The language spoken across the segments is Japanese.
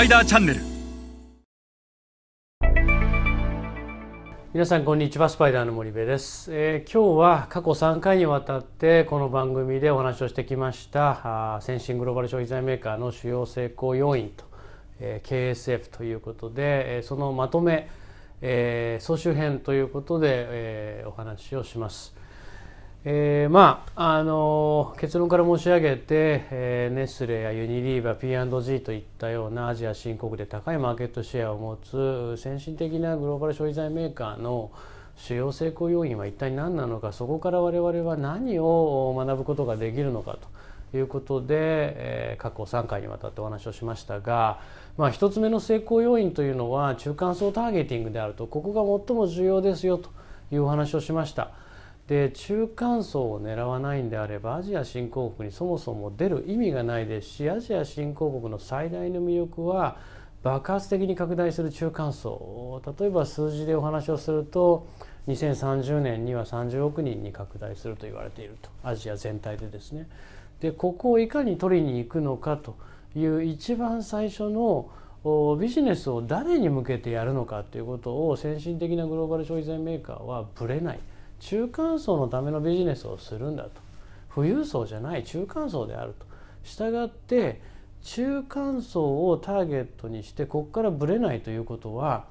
パイダーチャンネル皆さんこんにちはスパイダーの森部です、えー今日は過去3回にわたってこの番組でお話をしてきましたあ先進グローバル消費財メーカーの主要成功要因と、えー KSF ということで、えーそのまとめ、えー総集編ということで、えーお話をします。えーまああの結論から申し上げて、えーネスレやユニリーバ P&G といったようなアジア新興国で高いマーケットシェアを持つ先進的なグローバル消費財メーカーの主要成功要因は一体何なのかそこから我々は何を学ぶことができるのかということで、えー過去3回にわたってお話をしましたが、まあ、1つ目の成功要因というのは中間層ターゲティングであるとここが最も重要ですよというお話をしました。で中間層を狙わないんであればアジア新興国にそもそも出る意味がないですしアジア新興国の最大の魅力は爆発的に拡大する中間層例えば数字でお話をすると2030年には30億人に拡大すると言われているとアジア全体でですね。でここをいかに取りに行くのかという一番最初のビジネスを誰に向けてやるのかということを先進的なグローバル消費財メーカーはぶれない中間層のためのビジネスをするんだと富裕層じゃない中間層であるとしたがって中間層をターゲットにしてここからぶれないということは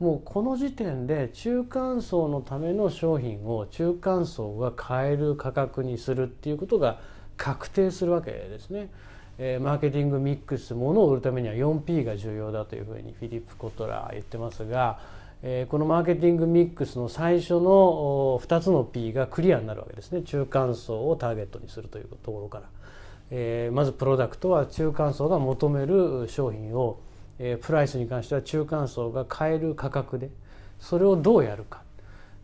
もうこの時点で中間層のための商品を中間層が買える価格にするっていうことが確定するわけですね。えーマーケティングミックスものを売るためには 4P が重要だというふうにフィリップ・コトラー言ってますが、えこのマーケティングミックスの最初の2つの P がクリアになるわけですね。中間層をターゲットにするというところから、えまずプロダクトは中間層が求める商品を、えプライスに関しては中間層が買える価格でそれをどうやるか、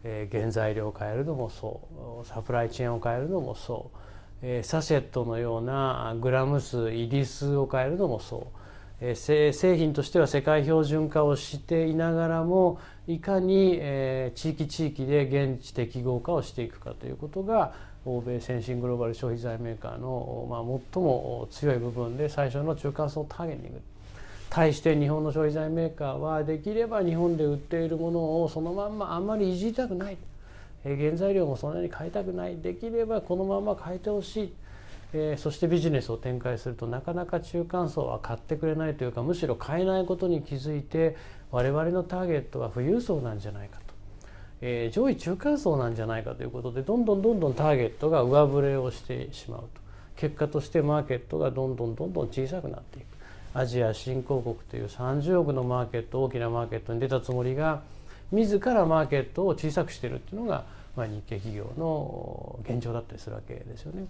え原材料を変えるのもそう。サプライチェーンを変えるのもそう。えサシェットのようなグラム数入り数を変えるのもそう、え製品としては世界標準化をしていながらもいかに、え地域地域で現地適合化をしていくかということが欧米先進グローバル消費財メーカーの、まあ、最も強い部分で最初の中間層ターゲティング。対して日本の消費財メーカーはできれば日本で売っているものをそのまんまあんまりいじりたくない。原材料もそんなに変えたくない。できればこのまま変えてほしい、えーそしてビジネスを展開するとなかなか中間層は買ってくれないというかむしろ買えないことに気づいて我々のターゲットは富裕層なんじゃないかと、えー上位中間層なんじゃないかということでどんどんどんどんターゲットが上振れをしてしまうと。結果としてマーケットがどんどんどんどん小さくなっていく。アジア新興国という30億のマーケット大きなマーケットに出たつもりが自らマーケットを小さくしているっていうのが、まあ、日系企業の現状だったりするわけですよね。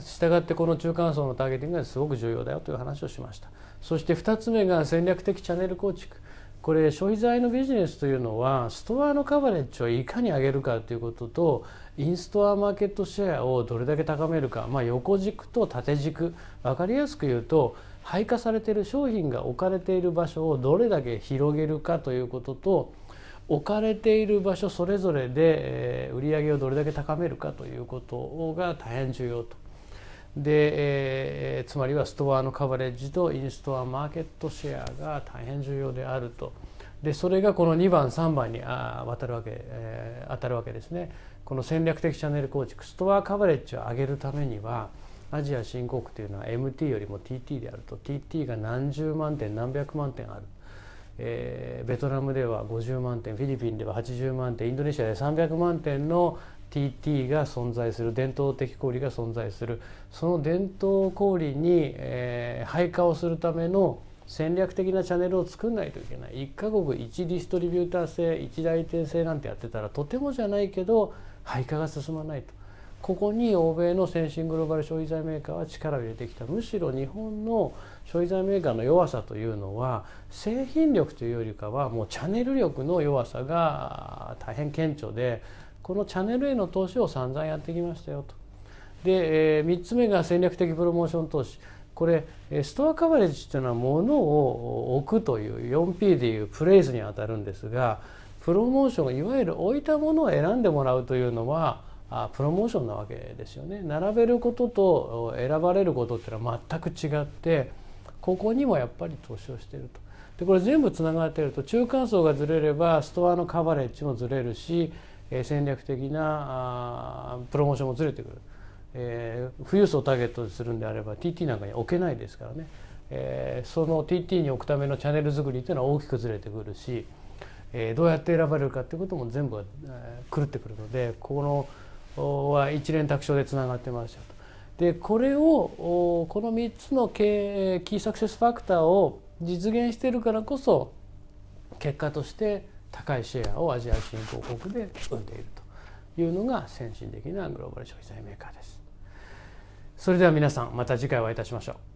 したがってこの中間層のターゲティングがすごく重要だよという話をしました。そして2つ目が戦略的チャンネル構築。これ消費財のビジネスというのはストアのカバレッジをいかに上げるかということとインストアマーケットシェアをどれだけ高めるか、まあ、横軸と縦軸分かりやすく言うと配下されている商品が置かれている場所をどれだけ広げるかということと置かれている場所それぞれで売り上げをどれだけ高めるかということが大変重要と。で、えーつまりはストアのカバレッジとインストアマーケットシェアが大変重要であると。でそれがこの2番3番にあ渡るわけ、えー当たるわけですね。この戦略的チャンネル構築ストアカバレッジを上げるためにはアジア新興国というのは MT よりも TT であると TT が何十万点何百万点ある。えーベトナムでは50万点フィリピンでは80万点インドネシアで300万点の TT が存在する伝統的小売が存在する。その伝統小売に、えー配下をするための戦略的なチャンネルを作んないといけない。1カ国1ディストリビューター制1代理店制なんてやってたらとてもじゃないけど配下が進まないと。ここに欧米の先進グローバル消費財メーカーは力を入れてきたむしろ日本の消費財メーカーの弱さというのは製品力というよりかはもうチャンネル力の弱さが大変顕著でこのチャンネルへの投資を散々やってきましたよと。で、え、3つ目が戦略的プロモーション投資これストアカバレッジというのは物を置くという 4P でいうプレイスにあたるんですがプロモーションいわゆる置いたものを選んでもらうというのはプロモーションなわけですよね。並べることと選ばれることっていうのは全く違ってここにもやっぱり投資をしていると。でこれ全部つながってると中間層がずれればストアのカバレッジもずれるしえ戦略的なあプロモーションもずれてくる、えー、富裕層をターゲットにするんであれば TT なんかに置けないですからね、えー、その TT に置くためのチャンネル作りっていうのは大きくずれてくるし、え、どうやって選ばれるかっていうことも全部、狂ってくるのでこのは一連卓上でつながってますよと。でこれをこの3つのキーサクセスファクターを実現しているからこそ結果として高いシェアをアジア新興国で生んでいるというのが先進的なグローバル消費財メーカーです。それでは皆さんまた次回お会いいたしましょう。